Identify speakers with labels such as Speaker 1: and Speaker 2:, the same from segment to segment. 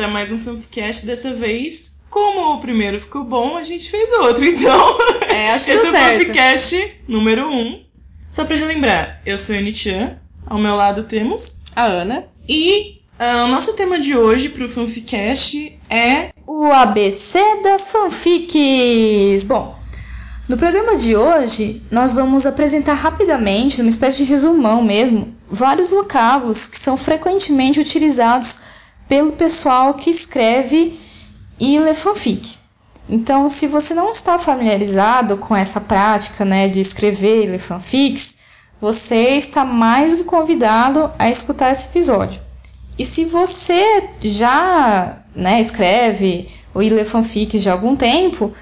Speaker 1: para mais um Fanficast dessa vez. Como o primeiro ficou bom, a gente fez outro. Então,
Speaker 2: É, acho que
Speaker 1: esse
Speaker 2: deu
Speaker 1: é o. Fanficast número 1. Um. Só pra relembrar, eu sou a Anichan, ao meu lado temos.
Speaker 2: A Ana.
Speaker 1: E ah, o nosso tema de hoje pro Fanficast é.
Speaker 2: O ABC das fanfics. Bom, no programa de hoje nós vamos apresentar rapidamente, numa espécie de resumão mesmo, vários vocábulos que são frequentemente utilizados pelo pessoal que escreve e lê fanfic. Então, se você não está familiarizado com essa prática né, de escrever e ler fanfics, você está mais do que convidado a escutar esse episódio. E se você já né, escreve ou lê fanfics de algum tempo,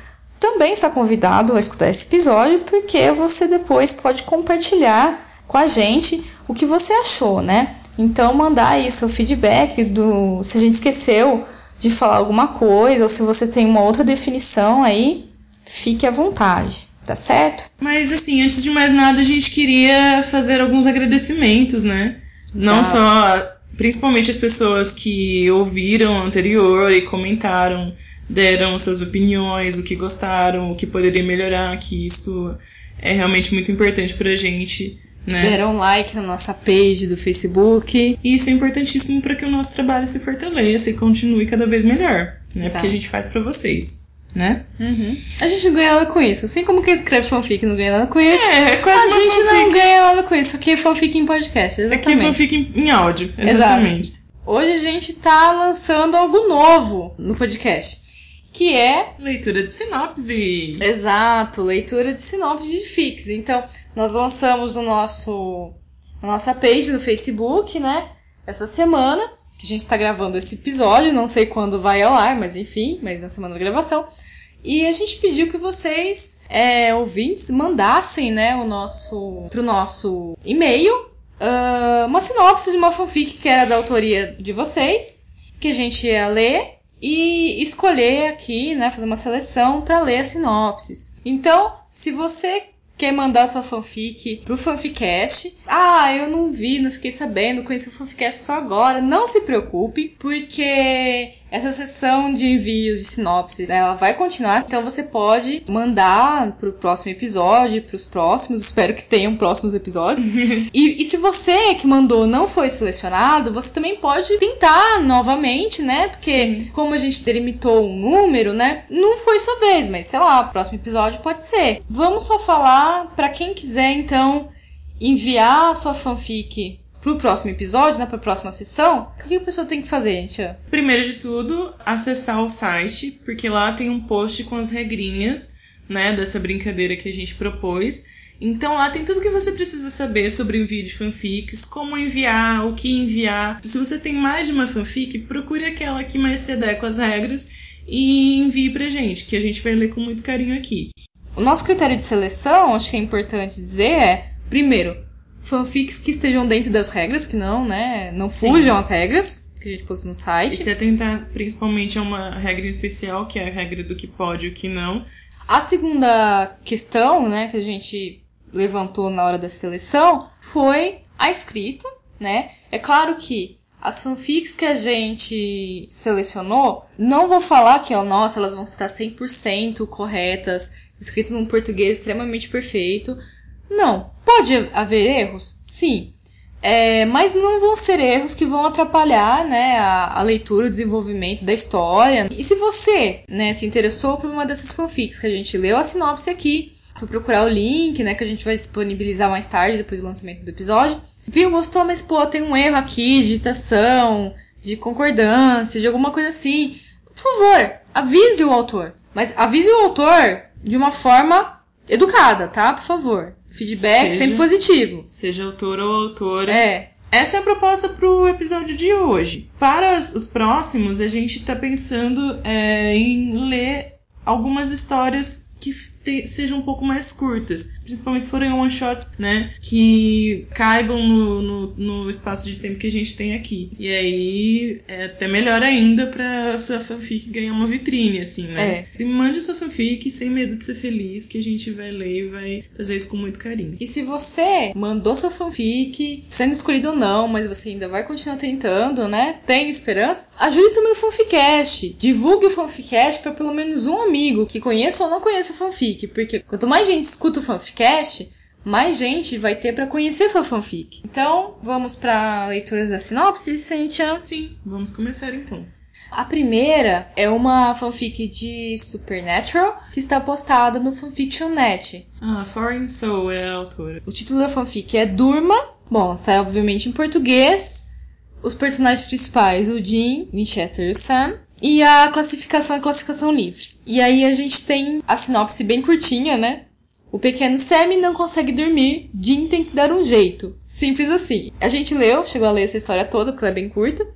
Speaker 2: também está convidado a escutar esse episódio, porque você depois pode compartilhar com a gente o que você achou, né? Então mandar aí seu feedback do se a gente esqueceu de falar alguma coisa ou se você tem uma outra definição aí, fique à vontade, tá certo?
Speaker 1: Mas assim, antes de mais nada, a gente queria fazer alguns agradecimentos, né? Não só, principalmente as pessoas que ouviram o anterior e comentaram, deram suas opiniões, o que gostaram, o que poderia melhorar, que isso é realmente muito importante pra gente, né?
Speaker 2: Deram like na nossa page do Facebook.
Speaker 1: E isso é importantíssimo para que o nosso trabalho se fortaleça e continue cada vez melhor, né?
Speaker 2: Exato.
Speaker 1: Porque a gente faz pra vocês, né?
Speaker 2: Uhum. A gente não ganha nada com isso. Assim como quem escreve fanfic não ganha nada com isso.
Speaker 1: É, é quase
Speaker 2: A gente não
Speaker 1: fanfic.
Speaker 2: ganha nada com isso. Aqui é fanfic em podcast,
Speaker 1: Aqui é
Speaker 2: exatamente.
Speaker 1: fanfic em, em áudio,
Speaker 2: Exato.
Speaker 1: exatamente.
Speaker 2: Hoje a gente tá lançando algo novo no podcast. Que é,
Speaker 1: Leitura de sinopse.
Speaker 2: exato, leitura de sinopse de fics. Então, nós lançamos no nosso, na nossa page no Facebook, né? Essa semana, que a gente tá gravando esse episódio. Não sei quando vai ao ar, mas enfim, mas na semana da gravação. E a gente pediu que vocês, é, ouvintes, mandassem, né, o nosso, pro nosso e-mail, ah, uma sinopse de uma fanfic que era da autoria de vocês, que a gente ia ler e escolher aqui, né, fazer uma seleção para ler as sinopses. Então, se você quer mandar sua fanfic pro Fanficast, ah, eu não vi, não fiquei sabendo, conheci o Fanficast só agora, não se preocupe, porque essa sessão de envios de sinopses, ela vai continuar, então você pode mandar pro próximo episódio, pros próximos, espero que tenham próximos episódios. E, e se você que mandou não foi selecionado, você também pode tentar novamente, né? Porque
Speaker 1: Sim.
Speaker 2: como a gente delimitou um número, né? Não foi sua vez, mas sei lá, próximo episódio pode ser. Vamos só falar pra quem quiser então enviar a sua fanfic pro próximo episódio, né? Pra próxima sessão. O que a pessoa tem que fazer, gente?
Speaker 1: Primeiro de tudo, acessar o site, porque lá tem um post com as regrinhas, né, dessa brincadeira que a gente propôs. Então lá tem tudo que você precisa saber sobre envio de fanfics, como enviar, o que enviar. Se você tem mais de uma fanfic, procure aquela que mais se adequa às regras e envie pra gente, que a gente vai ler com muito carinho aqui.
Speaker 2: O nosso critério de seleção, acho que é importante dizer, é, primeiro, fanfics que estejam dentro das regras, que não, né, não
Speaker 1: Sim.
Speaker 2: fujam às regras, que a gente pôs no
Speaker 1: E
Speaker 2: site.
Speaker 1: se atentar principalmente a uma regra especial, que é a regra do que pode e o que não.
Speaker 2: A segunda questão, né, que a gente levantou na hora da seleção foi a escrita, né? É claro que as fanfics que a gente selecionou, não vou falar que, ó, nossa, elas vão estar 100% corretas, escritas num português extremamente perfeito. Não. Pode haver erros? Sim. É, mas não vão ser erros que vão atrapalhar né, a, a leitura, o desenvolvimento da história. E se você né, se interessou por uma dessas fanfics que a gente leu a sinopse aqui, foi procurar o link, né, que a gente vai disponibilizar mais tarde, depois do lançamento do episódio. Viu, gostou, mas pô, tem um erro aqui de digitação, de concordância, de alguma coisa assim. Por favor, avise o autor. Mas avise o autor de uma forma educada, tá? Por favor. Feedback
Speaker 1: Seja-
Speaker 2: sempre positivo.
Speaker 1: Seja autor ou autora.
Speaker 2: É,
Speaker 1: Essa é a proposta pro episódio de hoje. Para os os próximos, a gente tá pensando é, em ler algumas histórias que te, sejam um pouco mais curtas, principalmente se forem one-shots, né, que caibam no, no, no, espaço de tempo que a gente tem aqui. E aí é até melhor ainda pra sua fanfic ganhar uma vitrine, assim, né? É. mande sua fanfic sem medo de ser feliz, que a gente vai ler e vai fazer isso com muito carinho.
Speaker 2: E se você mandou sua fanfic, sendo escolhido ou não, mas você ainda vai continuar tentando, né? Tem esperança? Ajude também o fanficast. Divulgue o fanficast para pelo menos um amigo que conheça ou não conheça fanfic, porque quanto mais gente escuta o fanficast, mais gente vai ter para conhecer sua fanfic. Então, vamos para leituras da sinopse, Cynthia?
Speaker 1: Sim, vamos começar então.
Speaker 2: A primeira é uma fanfic de Supernatural que está postada no Fanfiction.net.
Speaker 1: Ah, Foreign Soul é a autora.
Speaker 2: O título da fanfic é Durma. Bom, sai obviamente em português. Os personagens principais, o Jim, Winchester e o Sam. E a classificação é classificação livre. E aí a gente tem a sinopse bem curtinha, né? O pequeno Sam não consegue dormir, Jim tem que dar um jeito. Simples assim. A gente leu, chegou a ler essa história toda, porque ela é bem curta.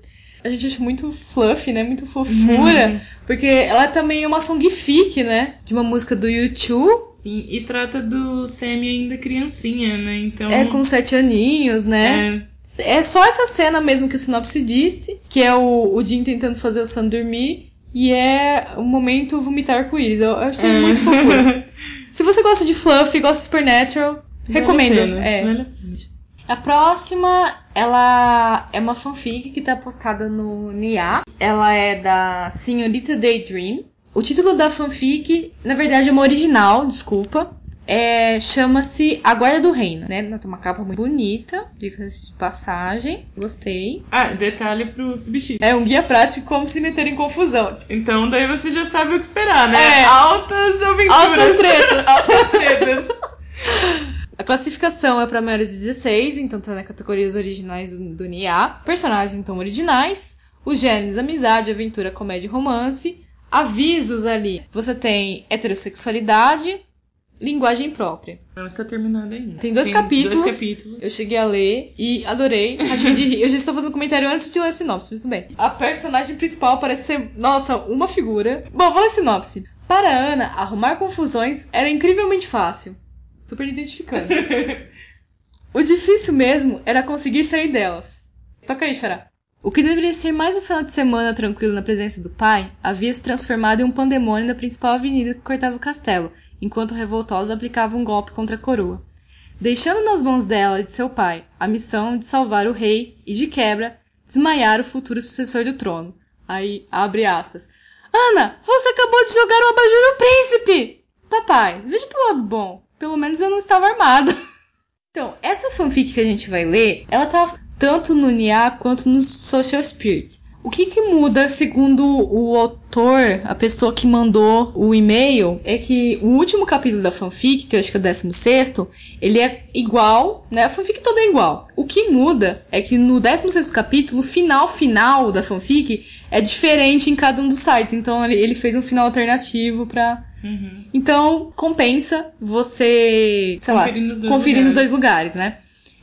Speaker 2: A gente acha muito fluff, né? Muito fofura. Uhum. Porque ela também é uma songfic, né? De uma música do YouTube.
Speaker 1: E, e, trata do Sam ainda criancinha, né? Então.
Speaker 2: É, com sete aninhos, né? É. é só essa cena mesmo que a sinopse disse, que é o, o Jim tentando fazer o Sam dormir. E é o momento vomitar com íris. Eu achei é. muito fofura. Se você gosta de Fluff e gosta de Supernatural, vale recomendo. A pena, é. Vale a, a próxima, ela é uma fanfic que tá postada no Nia. Ela é da Senhorita Daydream. O título da fanfic, na verdade, é uma original, desculpa. É, chama-se A Guarda do Reino, né? Tem uma capa muito bonita, dica de passagem, gostei.
Speaker 1: Ah, detalhe pro subtítulo.
Speaker 2: É um guia prático como se meter em confusão.
Speaker 1: Então daí você já sabe o que esperar, né? É. Altas aventuras.
Speaker 2: Altas tretas. Altas tretas. A classificação é para maiores de 16, então tá na categorias originais do, do NIA. Personagens então originais. Os gêneros amizade, aventura, comédia e romance. Avisos ali. Você tem heterossexualidade, linguagem própria.
Speaker 1: Não está terminada ainda.
Speaker 2: Tem dois, Tem capítulos, dois capítulos. Eu cheguei a ler e adorei. Achei de rir. Eu já estou fazendo comentário antes de ler a sinopse, mas tudo bem. A personagem principal parece ser, nossa, uma figura. Bom, vou ler a sinopse. Para Ana, arrumar confusões era incrivelmente fácil. Super identificando. o difícil mesmo era conseguir sair delas. Toca aí, Xará. O que deveria ser mais um final de semana tranquilo na presença do pai havia se transformado em um pandemônio na principal avenida que cortava o castelo, enquanto revoltosos aplicavam um golpe contra a coroa. Deixando nas mãos dela e de seu pai a missão de salvar o rei e, de quebra, desmaiar o futuro sucessor do trono. Aí, abre aspas. Ana, você acabou de jogar o abajur no príncipe! Papai, veja pelo lado bom. Pelo menos eu não estava armada. Então, essa fanfic que a gente vai ler, ela tá tanto no Nia quanto no Social Spirit. O que, que muda, segundo o autor, a pessoa que mandou o e-mail, é que o último capítulo da fanfic, que eu acho que é o 16, ele é igual, né? A fanfic toda é igual. O que muda é que no 16 capítulo, o final final da fanfic é diferente em cada um dos sites. Então ele fez um final alternativo pra. Uhum. Então compensa você, sei conferir lá, nos conferir lugares. nos dois lugares, né?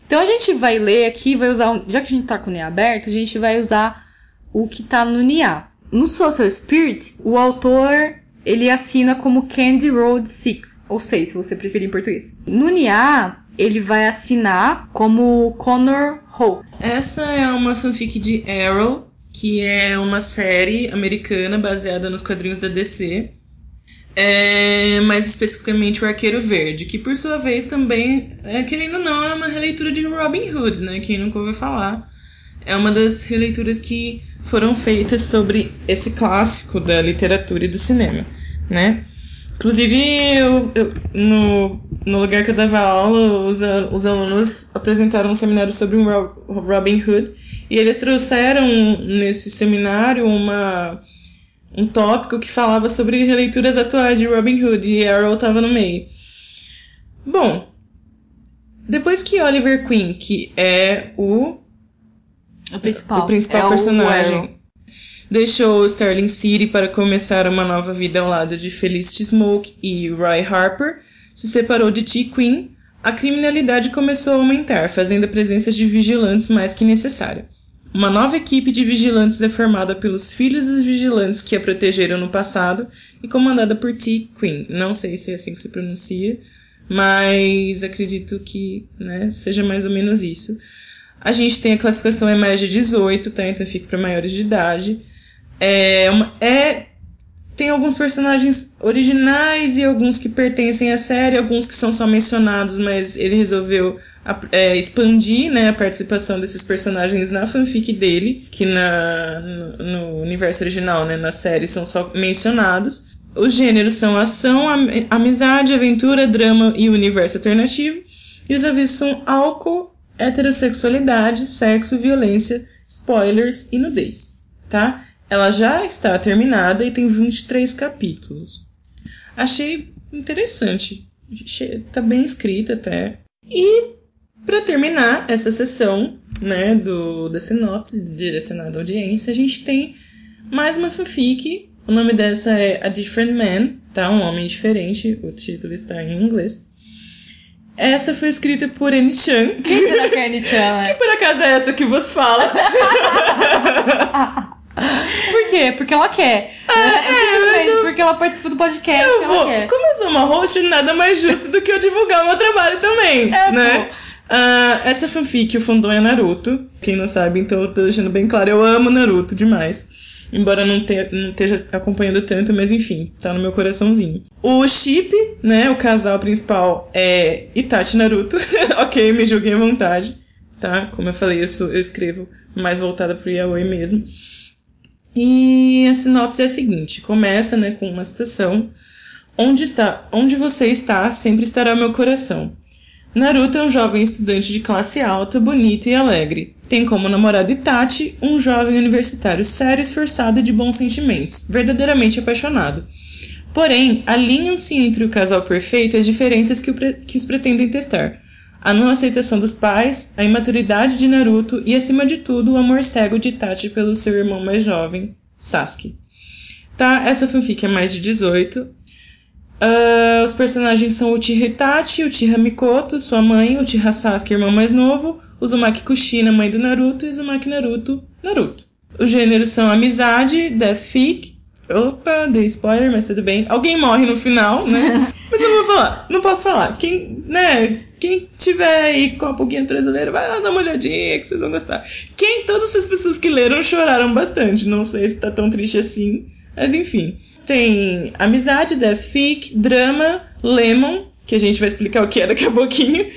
Speaker 2: Então a gente vai ler aqui, vai usar, já que a gente tá com o NIA aberto, a gente vai usar o que está no NIA. No Social Spirit, o autor ele assina como Candy Road 6, ou 6, se você preferir em português. No NIA, ele vai assinar como Connor Hope.
Speaker 1: Essa é uma fanfic de Arrow, que é uma série americana baseada nos quadrinhos da DC. É, mais especificamente o Arqueiro Verde, que por sua vez também, é, querendo ou não, é uma releitura de Robin Hood, né? Quem nunca ouviu falar. É uma das releituras que foram feitas sobre esse clássico da literatura e do cinema, né? Inclusive, eu, eu, no, no lugar que eu dava aula, os, os alunos apresentaram um seminário sobre Robin Hood e eles trouxeram nesse seminário uma, um tópico que falava sobre releituras atuais de Robin Hood e Arrow estava no meio. Bom, depois que Oliver Queen, que é o
Speaker 2: o principal.
Speaker 1: O principal é personagem. O deixou Sterling City para começar uma nova vida ao lado de Felicity Smoke e Roy Harper, se separou de T. Queen, a criminalidade começou a aumentar, fazendo a presença de vigilantes mais que necessária. Uma nova equipe de vigilantes é formada pelos filhos dos vigilantes que a protegeram no passado e comandada por T. Queen. Não sei se é assim que se pronuncia, mas acredito que né, seja mais ou menos isso. A gente tem a classificação é mais de 18, tá? Então fica para maiores de idade. É, uma, é tem alguns personagens originais e alguns que pertencem à série, alguns que são só mencionados, mas ele resolveu é, expandir né, a participação desses personagens na fanfic dele, que na, no, no universo original, né, na série, são só mencionados. Os gêneros são ação, am amizade, aventura, drama e universo alternativo. E os avisos são álcool, heterossexualidade, sexo, violência, spoilers e nudez, tá? Ela já está terminada e tem 23 capítulos. Achei interessante. Achei, tá bem escrita até. E para terminar essa sessão, né, do da sinopse direcionada à audiência, a gente tem mais uma fanfic. O nome dessa é A Different Man, tá? Um homem diferente. O título está em inglês. Essa foi escrita por Annie Chan.
Speaker 2: Quem será que é Annie Chan?
Speaker 1: que por acaso é essa que vos fala?
Speaker 2: Por quê? Porque ela quer.
Speaker 1: Ah, é,
Speaker 2: Simplesmente
Speaker 1: eu-
Speaker 2: porque ela participa do podcast,
Speaker 1: Eu
Speaker 2: ela
Speaker 1: vou,
Speaker 2: quer.
Speaker 1: como eu sou uma host, nada mais justo do que eu divulgar o meu trabalho também,
Speaker 2: É,
Speaker 1: né?
Speaker 2: pô.
Speaker 1: Ah, essa fanfic, o fundão é Naruto. Quem não sabe, então eu tô deixando bem claro, eu amo Naruto demais. Embora não, te, não esteja acompanhando tanto, mas enfim, tá no meu coraçãozinho. O Chip, né, o casal principal é Itachi Naruto. ok, me julguem à vontade, tá? Como eu falei, eu, sou, eu escrevo mais voltada pro yaoi mesmo. E a sinopse é a seguinte: começa né, com uma citação. Onde está, onde você está, sempre estará meu coração. Naruto é um jovem estudante de classe alta, bonito e alegre. Tem como namorado Itachi, um jovem universitário sério, esforçado e de bons sentimentos, verdadeiramente apaixonado. Porém, alinham-se entre o casal perfeito as diferenças que, que os pretendem testar. A não aceitação dos pais, a imaturidade de Naruto e, acima de tudo, o amor cego de Itachi pelo seu irmão mais jovem, Sasuke. Tá, essa fanfic é mais de 18. Ah, os personagens são o Uchiha Itachi, o Uchiha Mikoto, sua mãe, o Uchiha Sasuke, irmão mais novo, Uzumaki Kushina, mãe do Naruto, e Uzumaki Naruto, Naruto. Os gêneros são amizade, death fic, opa, dei spoiler, mas tudo bem. Alguém morre no final, né? mas eu não vou falar, não posso falar. Quem, né, quem tiver aí com a pouquinho brasileira, vai lá dar uma olhadinha que vocês vão gostar. Quem, todas as pessoas que leram choraram bastante, não sei se tá tão triste assim, mas enfim. Tem amizade, death fic, drama, lemon, que a gente vai explicar o que é daqui a pouquinho.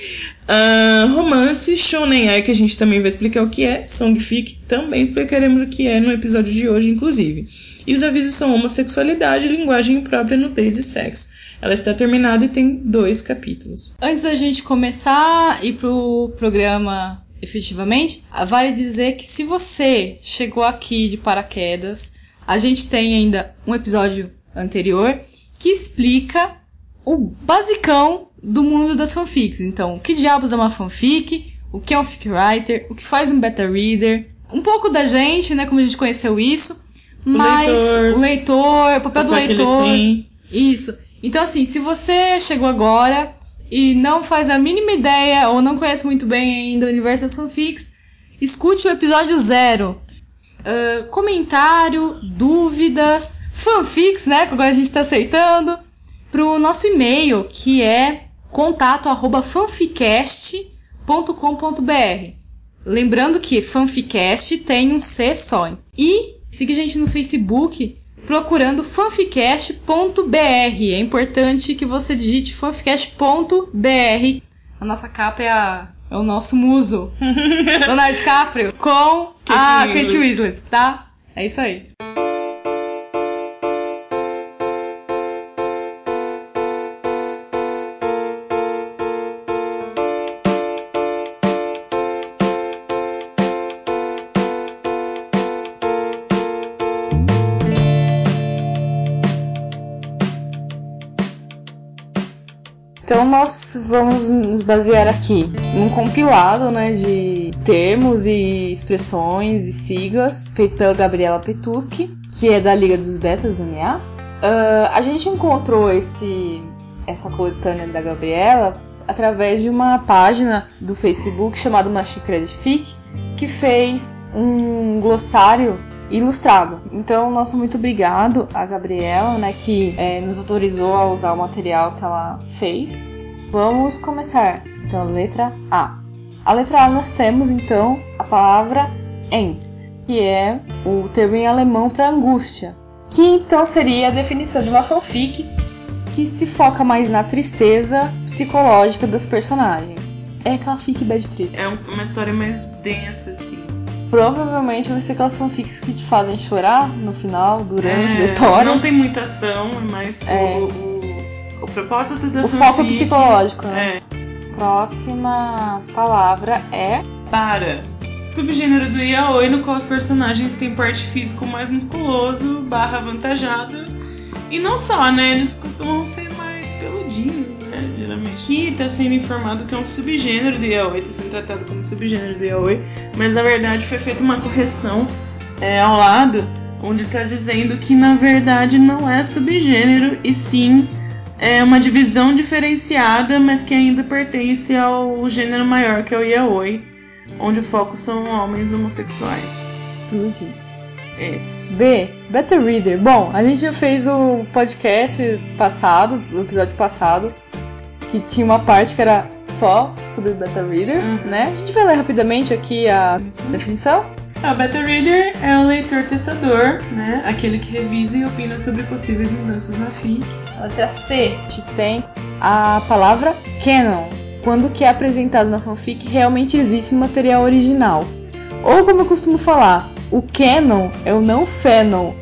Speaker 1: Ah, romance, shonen ai, que a gente também vai explicar o que é. Songfic, também explicaremos o que é no episódio de hoje, inclusive. E os avisos são homossexualidade, linguagem imprópria, nudez e sexo. Ela está terminada e tem dois capítulos.
Speaker 2: Antes da gente começar e pro programa efetivamente, vale dizer que se você chegou aqui de paraquedas, a gente tem ainda um episódio anterior que explica o basicão do mundo das fanfics. Então, o que diabos é uma fanfic? O que é um fic writer? O que faz um beta reader? Um pouco da gente, né? Como a gente conheceu isso. Mas
Speaker 1: leitor.
Speaker 2: o leitor, o papel do leitor. Isso. Então, assim, se você chegou agora e não faz a mínima ideia ou não conhece muito bem ainda o universo das fanfics, escute o episódio zero. Comentário, dúvidas, fanfics, né? Que agora a gente está aceitando, pro nosso e-mail, que é contato@fanficast.com.br. Lembrando que fanficast tem um C só. E siga a gente no Facebook procurando fanficast.br. É importante que você digite fanficast.br. A nossa capa é, a- é o nosso muso, Leonardo DiCaprio, com
Speaker 1: Kate
Speaker 2: a
Speaker 1: Winslet.
Speaker 2: Kate Winslet, tá? É isso aí. Nós vamos nos basear aqui num compilado né, de termos e expressões e siglas feito pela Gabriela Petuski, que é da Liga dos Betas do NIA. Ah, a gente encontrou esse, essa coletânea da Gabriela através de uma página do Facebook chamada Uma Fic, que fez um glossário ilustrado. Então, nosso muito obrigado a Gabriela, né, que é, nos autorizou a usar o material que ela fez. Vamos começar pela letra A. A letra A nós temos então a palavra Angst, que é o termo em alemão para angústia, que então seria a definição de uma fanfic que se foca mais na tristeza psicológica dos personagens. É aquela fic bad trip.
Speaker 1: É uma história mais densa, assim.
Speaker 2: Provavelmente vai ser aquelas fanfics que te fazem chorar no final, durante
Speaker 1: É,
Speaker 2: a história.
Speaker 1: Não tem muita ação, mas
Speaker 2: É.
Speaker 1: o, o, o propósito da
Speaker 2: O foco
Speaker 1: fanfic
Speaker 2: psicológico, né?
Speaker 1: É,
Speaker 2: Próxima palavra é
Speaker 1: para. Subgênero do yaoi no qual os personagens têm porte físico mais musculoso, barra avantajado. E não só, né? Eles costumam ser mais peludinhos, né? Geralmente. Aqui tá sendo informado que é um subgênero do yaoi, tá sendo tratado como subgênero do yaoi, mas na verdade foi feita uma correção é, ao lado, onde tá dizendo que na verdade não é subgênero, e sim é uma divisão diferenciada, mas que ainda pertence ao gênero maior, que é o yaoi, onde o foco são homens homossexuais.
Speaker 2: peludinhos.
Speaker 1: É.
Speaker 2: B. Beta Reader. Bom, a gente já fez o podcast passado, o episódio passado, que tinha uma parte que era só sobre Beta Reader,
Speaker 1: Uhum.
Speaker 2: né? A gente vai ler rapidamente aqui a
Speaker 1: Sim.
Speaker 2: definição.
Speaker 1: A beta reader é o leitor testador, né? Aquele que revisa e opina sobre possíveis mudanças na fic.
Speaker 2: A letra C. A gente tem a palavra canon, quando o que é apresentado na fanfic realmente existe no material original. Ou como eu costumo falar, o canon é o não fanon.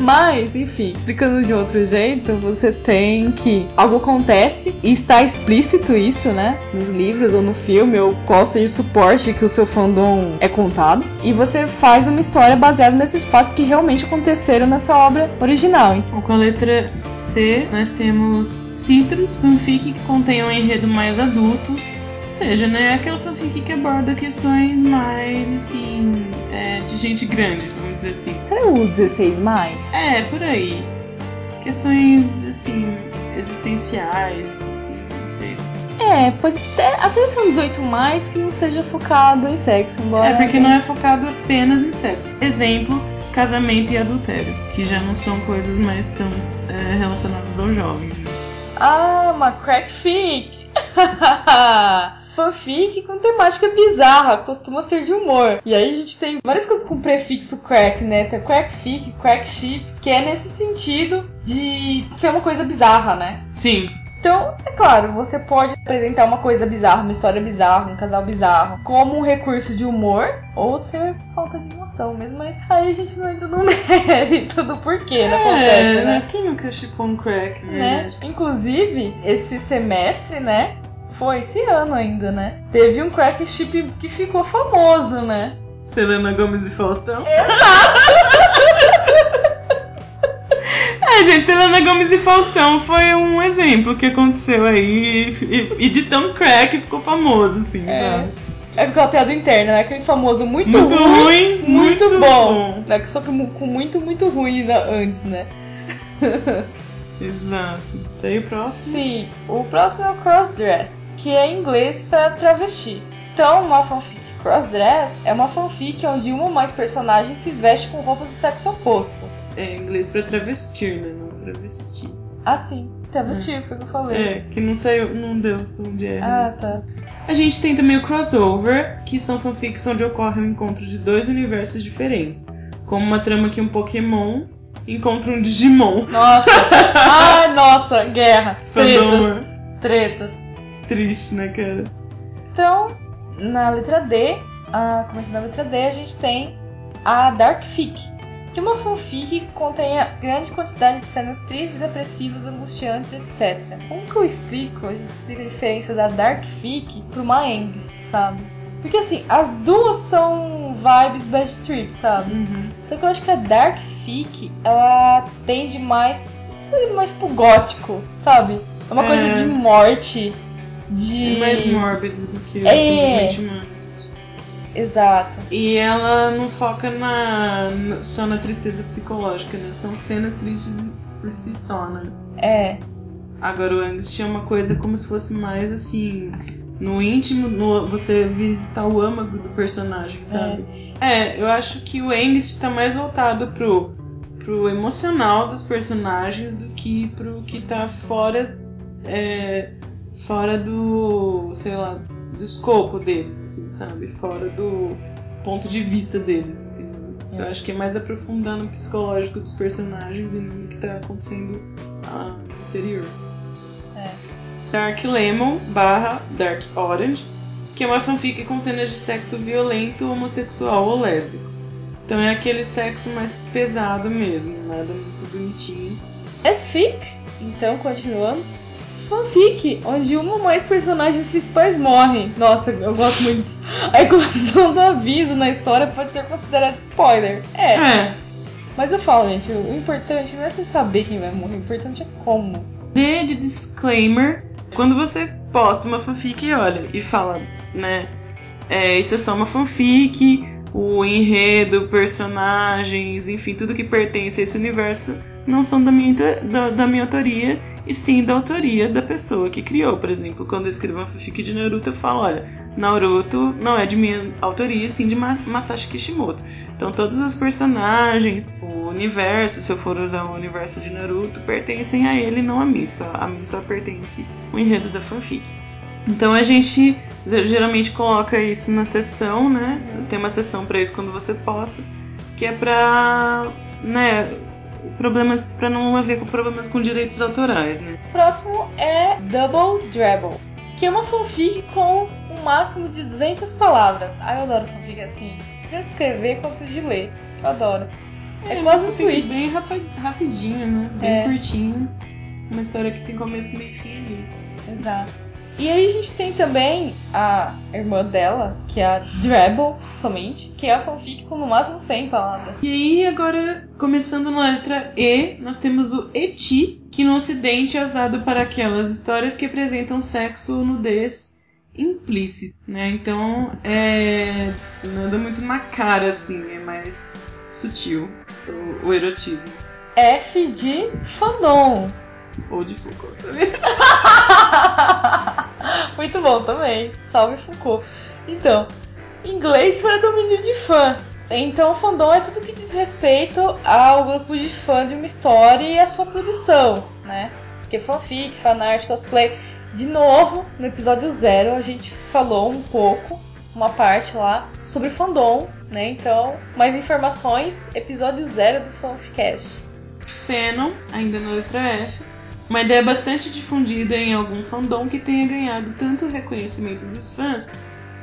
Speaker 2: Mas, enfim, explicando de outro jeito, você tem que algo acontece e está explícito isso, né? Nos livros ou no filme, ou qual seja o suporte que o seu fandom é contado. E você faz uma história baseada nesses fatos que realmente aconteceram nessa obra original.
Speaker 1: Ou com a letra C, nós temos Citrus, fanfic que contém um enredo mais adulto. Ou seja, né? Aquela fanfic que aborda questões mais, assim, é, de gente grande, vamos dizer assim.
Speaker 2: Será o 16 mais?
Speaker 1: É, por aí. Questões, assim, existenciais, assim, não sei.
Speaker 2: É, pode até, até ser um 18 mais que não seja focado em sexo, embora.
Speaker 1: É porque não é focado apenas em sexo. Exemplo, casamento e adultério, que já não são coisas mais tão é, relacionadas aos jovens. né?
Speaker 2: Ah, uma crack fic! Fanfic com temática bizarra, costuma ser de humor. E aí a gente tem várias coisas com prefixo crack, né? Tem crack fic, crack ship, que é nesse sentido de ser uma coisa bizarra, né?
Speaker 1: Sim,
Speaker 2: Então, é claro, você pode apresentar uma coisa bizarra, uma história bizarra, um casal bizarro, como um recurso de humor, ou ser falta de emoção mesmo, mas aí a gente não entra no mérito do porquê não acontece,
Speaker 1: é,
Speaker 2: né?
Speaker 1: Quem nunca chipou um crack,
Speaker 2: né? Inclusive, esse semestre, né? Foi esse ano ainda, né? Teve um crack chip que ficou famoso, né?
Speaker 1: Selena Gomes e Faustão? É, gente, Selena Gomes e Faustão foi um exemplo que aconteceu aí e, e de tão crack ficou famoso, assim,
Speaker 2: É.
Speaker 1: sabe?
Speaker 2: É aquela piada interna, né? Aquele famoso muito,
Speaker 1: Muito
Speaker 2: ruim,
Speaker 1: ruim,
Speaker 2: muito,
Speaker 1: muito
Speaker 2: bom.
Speaker 1: bom.
Speaker 2: Né? Só que com muito, muito ruim antes, né?
Speaker 1: Exato. Daí o próximo.
Speaker 2: Sim, o próximo é o crossdress, que é em inglês para travesti. Então, uma fanfic crossdress é uma fanfic onde uma ou mais personagens se veste com roupas do sexo oposto.
Speaker 1: É em inglês pra travestir, né? Não travesti.
Speaker 2: Assim, travesti, foi o que eu falei.
Speaker 1: É, que não saiu, não deu som de R.
Speaker 2: Ah, tá.
Speaker 1: A gente tem também o crossover, que são fanfics onde ocorre o encontro de dois universos diferentes. Como uma trama que um Pokémon encontra um Digimon.
Speaker 2: Nossa! ah, nossa! Guerra! Tretas! Tretas!
Speaker 1: Triste, né, cara?
Speaker 2: Então, na letra D, ah, começando na letra D, a gente tem a Dark Fic, que é uma fanfic que contém a grande quantidade de cenas tristes, depressivas, angustiantes, etc. Como que eu explico? A gente explica a diferença da Dark Fic para uma Angst, sabe? Porque assim, as duas são vibes bad trip, sabe?
Speaker 1: Uhum.
Speaker 2: Só que eu acho que a Dark Fic, ela tende mais, não sei se é mais pro gótico, sabe? É uma
Speaker 1: É.
Speaker 2: coisa de morte, de...
Speaker 1: É mais mórbido do que
Speaker 2: É.
Speaker 1: simplesmente humanos.
Speaker 2: Exato.
Speaker 1: E ela não foca na, só na tristeza psicológica, né? São cenas tristes por si só, né?
Speaker 2: É.
Speaker 1: Agora o Angst é uma coisa como se fosse mais assim. no íntimo, no, você visitar o âmago do personagem, sabe? É, é eu acho que o Engst tá mais voltado pro, pro emocional dos personagens do que pro que tá fora. É, fora do. sei lá, do escopo deles, assim, sabe? Fora do ponto de vista deles, entendeu? Eu acho que é mais aprofundando o psicológico dos personagens e no que tá acontecendo ah, no exterior.
Speaker 2: É.
Speaker 1: Dark Lemon barra Dark Orange, que é uma fanfic com cenas de sexo violento, homossexual ou lésbico. Então é aquele sexo mais pesado mesmo, nada muito bonitinho.
Speaker 2: É fic, então continuando. Fanfic, onde uma ou mais personagens principais morrem. Nossa, eu gosto muito disso. A inclusão do aviso na história pode ser considerada spoiler. É.
Speaker 1: É,
Speaker 2: Mas eu falo, gente, o importante não é você saber quem vai morrer, o importante é como.
Speaker 1: dê de disclaimer quando você posta uma fanfic e olha e fala, né? É, isso é só uma fanfic, o enredo, personagens, enfim, tudo que pertence a esse universo não são da minha, da, da minha autoria, e sim da autoria da pessoa que criou. Por exemplo, quando eu escrevo uma fanfic de Naruto, eu falo, olha, Naruto não é de minha autoria, sim de Ma- Masashi Kishimoto. Então todos os personagens, o universo, se eu for usar o universo de Naruto, pertencem a ele, não a mim. Só, a mim só pertence o enredo da fanfic. Então a gente geralmente coloca isso na sessão, né? Tem uma sessão pra isso quando você posta, que é pra, né, problemas para não haver problemas com direitos autorais, né?
Speaker 2: Próximo é Double Drabble, que é uma fanfic com um máximo de 200 palavras. Ah, eu adoro fanfic assim. Tanto de escrever quanto de ler. Eu adoro. É quase um tweet.
Speaker 1: Bem rapi- rapidinho, né? Bem
Speaker 2: É.
Speaker 1: curtinho. Uma história que tem começo, meio e fim ali.
Speaker 2: Exato. E aí a gente tem também a irmã dela, que é a Drabble, somente, que é a fanfic com no máximo 100 palavras.
Speaker 1: E aí, agora, começando na letra E, nós temos o eti, que no ocidente é usado para aquelas histórias que apresentam sexo ou nudez implícito, né? Então, é... não anda muito na cara, assim, é mais sutil o, o erotismo.
Speaker 2: F de fandom.
Speaker 1: Ou de Foucault também.
Speaker 2: Muito bom também. Salve Foucault. Então, inglês para domínio de fã. Então, fandom é tudo que diz respeito ao grupo de fã de uma história e a sua produção, né? Porque fanfic, fanart, cosplay. De novo, no episódio zero, a gente falou um pouco, uma parte lá, sobre fandom, né? Então, mais informações, episódio zero do Fanficast.
Speaker 1: Fanon, ainda na letra F, uma ideia bastante difundida em algum fandom que tenha ganhado tanto reconhecimento dos fãs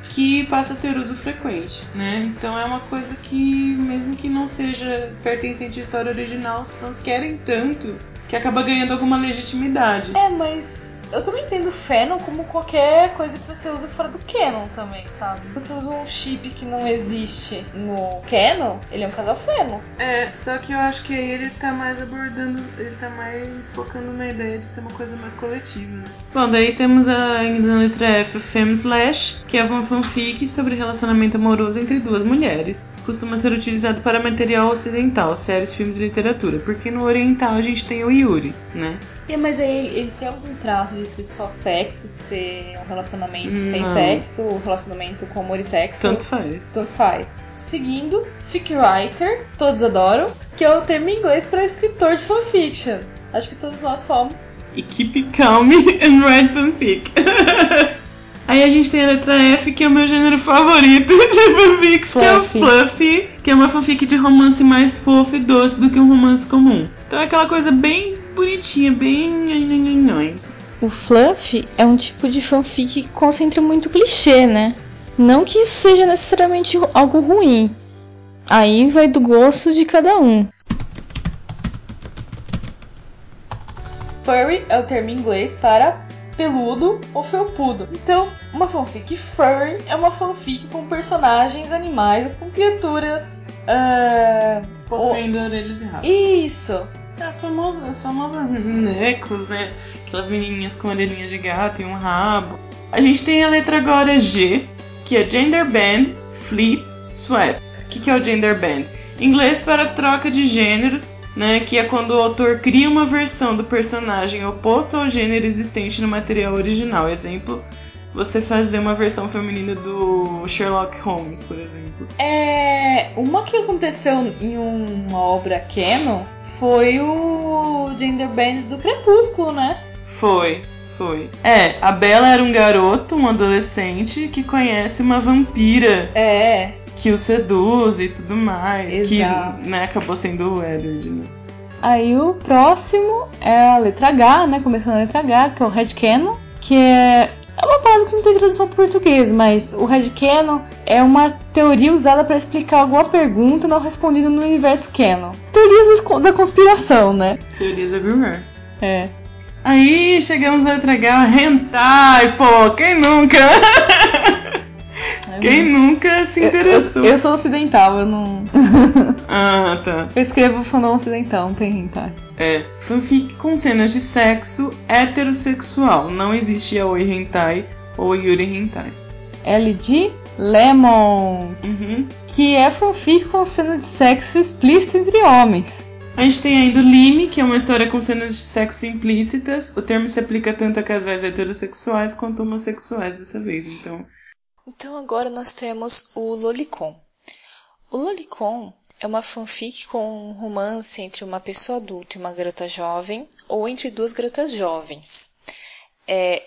Speaker 1: que passa a ter uso frequente, né? Então é uma coisa que, mesmo que não seja pertencente à história original, os fãs querem tanto que acaba ganhando alguma legitimidade.
Speaker 2: É, mas eu também entendo Fanon como qualquer coisa que você usa fora do Canon também, sabe? Você usa um chip que não existe no Canon, ele é um casal Fanon.
Speaker 1: É, só que eu acho que aí ele tá mais abordando, ele tá mais focando na ideia de ser uma coisa mais coletiva, né? Bom, daí temos a, ainda na letra F o Femme Slash, que é uma fanfic sobre relacionamento amoroso entre duas mulheres. Costuma ser utilizado para material ocidental, séries, filmes e literatura, porque no oriental a gente tem o Yuri, né?
Speaker 2: E, mas aí ele, ele tem algum traço de ser só sexo, ser um relacionamento sem
Speaker 1: Não.
Speaker 2: sexo, um relacionamento com amor e sexo?
Speaker 1: Tanto faz.
Speaker 2: Tanto faz. Seguindo, fic writer, todos adoram, que é o termo em inglês para escritor de fanfiction. Acho que todos nós somos.
Speaker 1: E keep calm and write fanfic. Aí a gente tem a letra F, que é o meu gênero favorito de fanfics, que é o.
Speaker 2: Fluffy,
Speaker 1: que é uma fanfic de romance mais fofo e doce do que um romance comum. Então é aquela coisa bem bonitinha, bem.
Speaker 2: O fluff é um tipo de fanfic que concentra muito clichê, né? Não que isso seja necessariamente algo ruim. Aí vai do gosto de cada um. Furry é o termo inglês para peludo ou felpudo. Então, uma fanfic furry é uma fanfic com personagens animais ou com criaturas. ah,
Speaker 1: Possuindo orelhas e.
Speaker 2: Isso!
Speaker 1: As famosas, as famosas necos, né? Aquelas menininhas com orelhinhas de gato e um rabo. A gente tem a letra agora G, que é Gender Band, Flip, Swap. O que, que é o Gender Band? Inglês para troca de gêneros, né? Que é quando o autor cria uma versão do personagem oposto ao gênero existente no material original. Exemplo, você fazer uma versão feminina do Sherlock Holmes, por exemplo.
Speaker 2: É. Uma que aconteceu em uma obra canon foi o Gender Band do Crepúsculo, né?
Speaker 1: Foi, foi. É, a Bella era um garoto, um adolescente, que conhece uma vampira.
Speaker 2: É.
Speaker 1: Que o seduz e tudo mais.
Speaker 2: Exato.
Speaker 1: Que né, acabou sendo o Edward, né?
Speaker 2: Aí o próximo é a letra H, né? Começando a letra H, que é o headcanon, que é é uma palavra que não tem tradução para português, mas o headcanon é uma teoria usada para explicar alguma pergunta não respondida no universo canon. Teorias da conspiração, né?
Speaker 1: Teorias everywhere.
Speaker 2: É.
Speaker 1: Aí chegamos a entregar hentai, pô, quem nunca? Quem nunca se interessou?
Speaker 2: Eu, eu, sou ocidental, eu não.
Speaker 1: ah, tá.
Speaker 2: Eu escrevo fandom ocidental, não tem hentai.
Speaker 1: É, fanfic com cenas de sexo heterossexual. Não existe yaoi hentai ou yuri hentai.
Speaker 2: LG Lemon,
Speaker 1: uhum.
Speaker 2: que é fanfic com cena de sexo explícito entre homens.
Speaker 1: A gente tem ainda o Lime, que é uma história com cenas de sexo implícitas. O termo se aplica tanto a casais heterossexuais quanto homossexuais dessa vez, então
Speaker 3: então agora nós temos o Lolicon. O Lolicon é uma fanfic com um romance entre uma pessoa adulta e uma garota jovem, ou entre duas garotas jovens. É,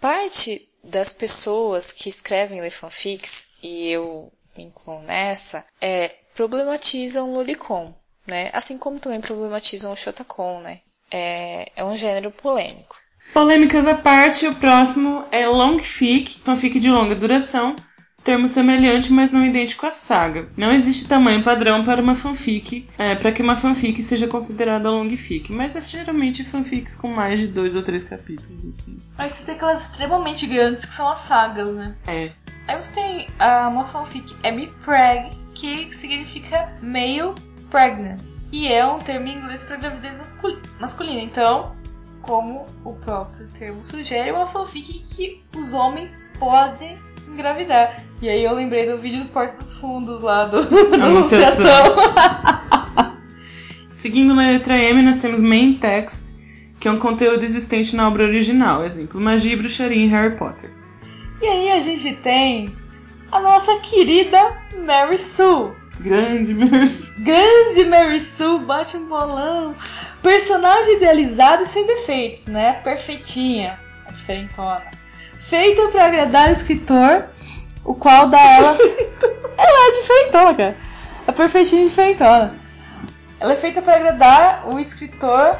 Speaker 3: parte das pessoas que escrevem fanfics, e eu me incluo nessa, é, problematizam o Lolicon, né? Assim como também problematizam o Shotacon, né? É, é um gênero polêmico.
Speaker 1: Polêmicas à parte, o próximo é long fic, fanfic de longa duração, termo semelhante, mas não idêntico à saga. Não existe tamanho padrão para uma fanfic, é, para que uma fanfic seja considerada long fic, mas é geralmente fanfics com mais de dois ou três capítulos, assim.
Speaker 2: Aí você tem aquelas extremamente grandes que são as sagas, né?
Speaker 1: É.
Speaker 2: Aí você tem uh, uma fanfic M-Preg, que significa male pregnancy, que é um termo em inglês para gravidez masculina. Então, como o próprio termo sugere, uma fanfic que os homens podem engravidar. E aí eu lembrei do vídeo do Porto dos Fundos lá do da Anunciação.
Speaker 1: Seguindo na letra M, nós temos Main Text, que é um conteúdo existente na obra original, exemplo, magia, bruxaria em Harry Potter.
Speaker 2: E aí a gente tem a nossa querida Mary Sue.
Speaker 1: Grande Mary Sue.
Speaker 2: Grande Mary Sue, bate um bolão. Personagem idealizada e sem defeitos, né? Perfeitinha, a diferentona. Feita para agradar o escritor, o qual dá ela. ela é diferentona, cara. A perfeitinha e diferentona. Ela é feita para agradar o escritor,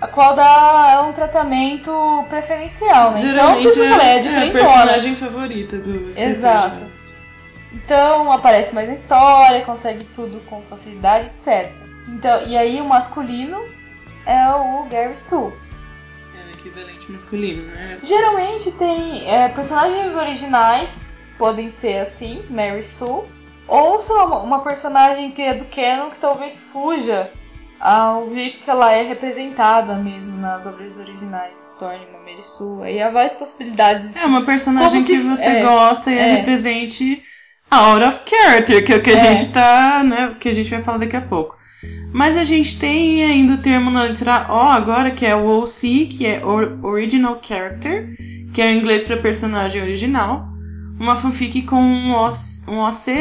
Speaker 2: a qual dá ela um tratamento preferencial, né?
Speaker 1: Geralmente
Speaker 2: então, por isso
Speaker 1: é,
Speaker 2: eu falei, é
Speaker 1: diferentona.
Speaker 2: diferentona.
Speaker 1: É a personagem favorita do escritor.
Speaker 2: Exato. Então aparece mais na história, consegue tudo com facilidade, etc. Então, e aí o masculino é o Gary Stu.
Speaker 1: É o equivalente masculino, né?
Speaker 2: Geralmente tem é, personagens originais, podem ser assim, Mary Sue, ou sei lá, uma, uma personagem que é do canon que talvez fuja ao jeito que ela é representada mesmo nas obras originais, se torne uma Mary Sue. Aí há várias possibilidades.
Speaker 1: É uma personagem que você
Speaker 2: é,
Speaker 1: gosta e
Speaker 2: é.
Speaker 1: represente out of character, que é o que a
Speaker 2: É.
Speaker 1: gente tá, né, que a gente vai falar daqui a pouco. Mas a gente tem ainda o termo na letra O agora, que é o OC, que é or- Original Character, que é em inglês para personagem original. Uma fanfic com um OC, um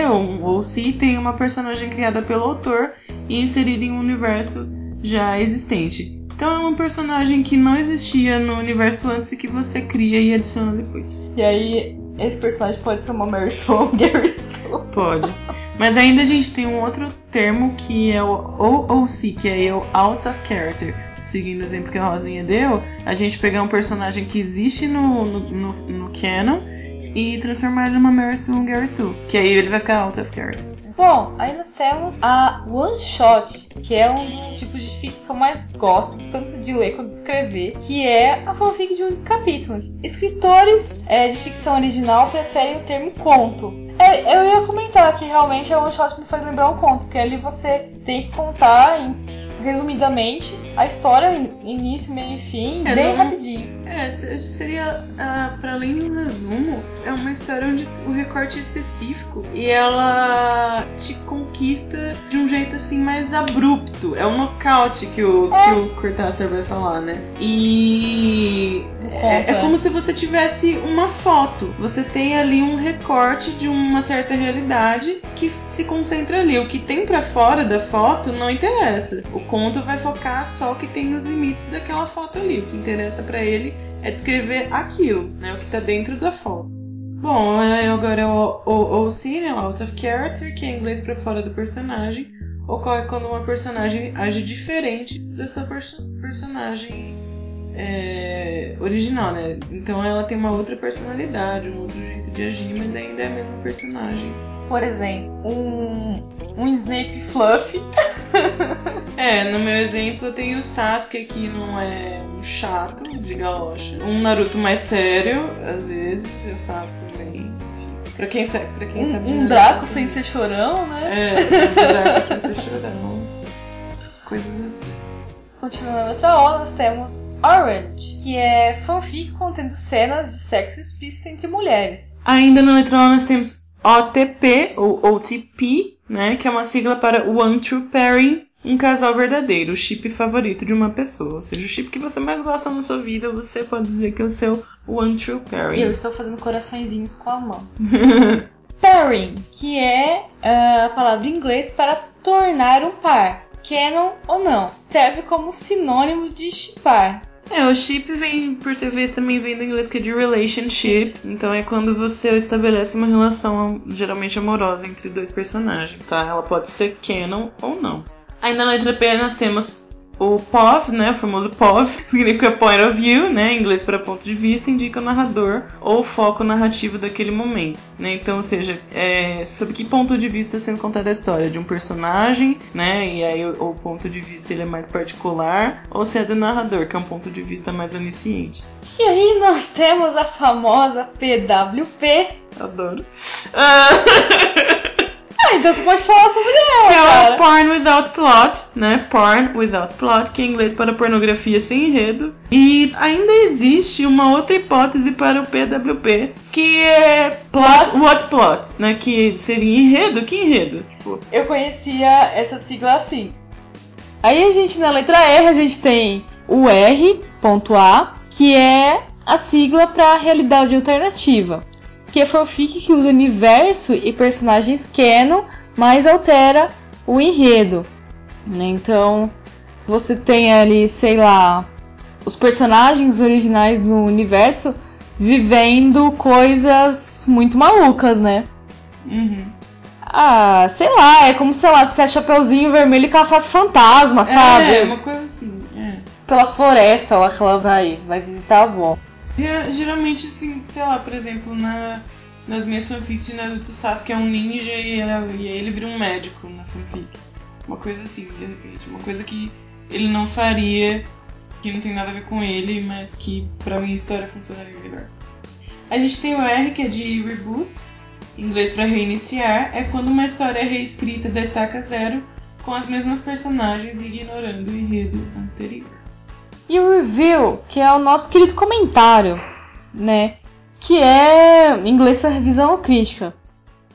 Speaker 1: ou um OC tem uma personagem criada pelo autor e inserida em um universo já existente. Então é uma personagem que não existia no universo antes e que você cria e adiciona depois.
Speaker 2: E aí esse personagem pode ser uma Mary um Gary.
Speaker 1: Pode. Mas ainda a gente tem um outro termo que é o OOC, que é o Out of Character. Seguindo o exemplo que a Rosinha deu, a gente pegar um personagem que existe no, no, no, no canon e transformar ele numa Mary Sue Gary Stu. Que aí ele vai ficar out of character.
Speaker 2: Bom, aí nós temos a One Shot, que é um dos tipos de fic que eu mais gosto, tanto de ler quanto de escrever, que é a fanfic de um capítulo. Escritores é, de ficção original preferem o termo conto. É, eu ia comentar que realmente a One Shot me faz lembrar um conto, porque ali você tem que contar, em- resumidamente, a história, in- início, meio e fim,
Speaker 1: É,
Speaker 2: bem rapidinho.
Speaker 1: É, se- seria, ah, para além de um resumo, é uma história onde o recorte é específico e ela te conquista de um jeito assim mais abrupto. É um nocaute que o, que o Cortázar vai falar, né? E
Speaker 2: É.
Speaker 1: é, é como se você tivesse uma foto. Você tem ali um recorte de uma certa realidade que se concentra ali. O que tem para fora da foto não interessa. O conto vai focar só o que tem nos limites daquela foto ali. O que interessa para ele é descrever aquilo, né? O que tá dentro da foto. Bom, agora é o, o, o é o out of character, que é em inglês para fora do personagem. Ocorre quando uma personagem age diferente da sua perso personagem é, original, né? Então ela tem uma outra personalidade, um outro jeito de agir, mas ainda é a mesma personagem.
Speaker 2: Por exemplo, um, um Snape Fluff.
Speaker 1: é, no meu exemplo eu tenho o Sasuke que não é um chato de galocha. Um Naruto mais sério, às vezes eu faço também. Pra quem, sabe, pra quem
Speaker 2: um,
Speaker 1: sabe.
Speaker 2: Um Draco sem ser chorão,
Speaker 1: né? É, um Draco sem ser chorão. Coisas assim.
Speaker 2: Continuando na letra O, nós temos Orange, que é fanfic contendo cenas de sexo explícito entre mulheres.
Speaker 1: Ainda na letra O nós temos OTP, ou OTP, né, que é uma sigla para One True Pairing, um casal verdadeiro, o chip favorito de uma pessoa. Ou seja, o chip que você mais gosta na sua vida, você pode dizer que é o seu One True Pairing.
Speaker 2: Eu estou fazendo coraçõezinhos com a mão. Pairing, que é uh, a palavra em inglês para tornar um par. Canon ou não, serve como sinônimo de chipar.
Speaker 1: É, o chip vem, por sua vez, também vem do inglês que é de relationship. Então é quando você estabelece uma relação geralmente amorosa entre dois personagens, tá? Ela pode ser canon ou não. Aí na letra P nós temos o POV, né, o famoso POV, significa point of view, né, em inglês para ponto de vista, indica o narrador ou o foco narrativo daquele momento, né? Então, ou seja, é sobre que ponto de vista está sendo contada a história de um personagem, né? E aí o, o, ponto de vista ele é mais particular, ou se é do narrador, que é um ponto de vista mais onisciente.
Speaker 2: E aí nós temos a famosa PWP.
Speaker 1: Adoro. Uh...
Speaker 2: Ah, então você pode falar sobre ela. Que
Speaker 1: é o Porn Without Plot, né? Porn Without Plot, que é em inglês para pornografia sem enredo. E ainda existe uma outra hipótese para o PWP, que é plot, what plot, né? Que seria enredo, que enredo?
Speaker 2: Tipo... Eu conhecia essa sigla assim. Aí a gente na letra R a gente tem o R.A, que é a sigla para realidade alternativa que é fanfic que usa universo e personagens canon, mas altera o enredo. Então, você tem ali, sei lá, os personagens originais no universo vivendo coisas muito malucas, né?
Speaker 1: Uhum.
Speaker 2: Ah, sei lá, é como, sei lá, se a Chapeuzinho Vermelho caçasse fantasma, sabe?
Speaker 1: É, uma coisa assim, é.
Speaker 2: Pela floresta lá que ela vai, vai visitar a avó.
Speaker 1: É, geralmente, assim, sei lá, por exemplo, na, nas minhas fanfics de Naruto, Sasuke é um ninja e, ela, e aí ele vira um médico na fanfic. Uma coisa assim, de repente. Uma coisa que ele não faria, que não tem nada a ver com ele, mas que pra minha história funcionaria melhor. A gente tem o R, que é de reboot, em inglês para reiniciar, é quando uma história é reescrita da estaca zero com as mesmas personagens ignorando o enredo anterior
Speaker 2: e o review, que é o nosso querido comentário, né? Que é em inglês para revisão ou crítica.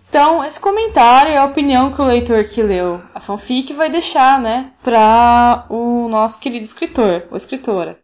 Speaker 2: Então, esse comentário é a opinião que o leitor que leu a fanfic vai deixar, né, para o nosso querido escritor ou escritora.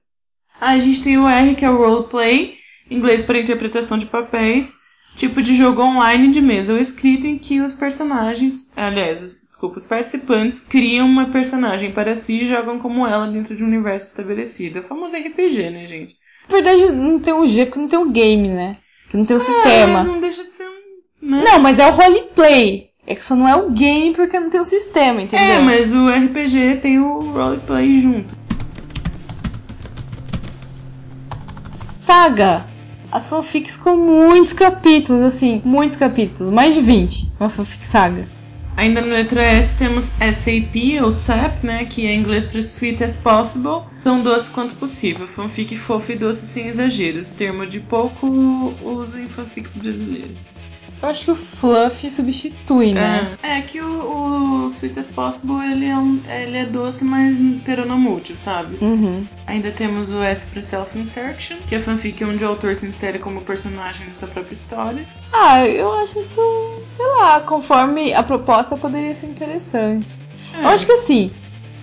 Speaker 1: Ah, a gente tem o R, que é o roleplay, inglês para interpretação de papéis, tipo de jogo online de mesa ou escrito em que os personagens, aliás, desculpa, os participantes criam uma personagem para si e jogam como ela dentro de um universo estabelecido. É o famoso RPG, né, gente?
Speaker 2: Na verdade, não tem um G porque não tem um game, né? Que não tem um é, sistema.
Speaker 1: Mas não deixa de ser um. Né?
Speaker 2: Não, mas é o roleplay. É que só não é o game porque não tem o um sistema, entendeu?
Speaker 1: É, mas o RPG tem o roleplay junto.
Speaker 2: Saga. As fanfics com muitos capítulos, assim, muitos capítulos, mais de 20. Uma fanfic saga.
Speaker 1: Ainda na letra S temos SAP ou SAP, né, que é em inglês para Sweet as Possible, tão doce quanto possível, fanfic fofo e doce sem exageros, termo de pouco uso em fanfics brasileiros.
Speaker 2: Eu acho que o Fluff substitui,
Speaker 1: né? É, é que o, o Sweet as Possible ele é, um, ele é doce, mas peronomútil, sabe?
Speaker 2: Uhum.
Speaker 1: Ainda temos o S para Self-Insertion, que é fanfic onde o autor se insere como personagem na sua própria história.
Speaker 2: Ah, eu acho isso, sei lá, conforme a proposta poderia ser interessante. É. Eu acho que assim,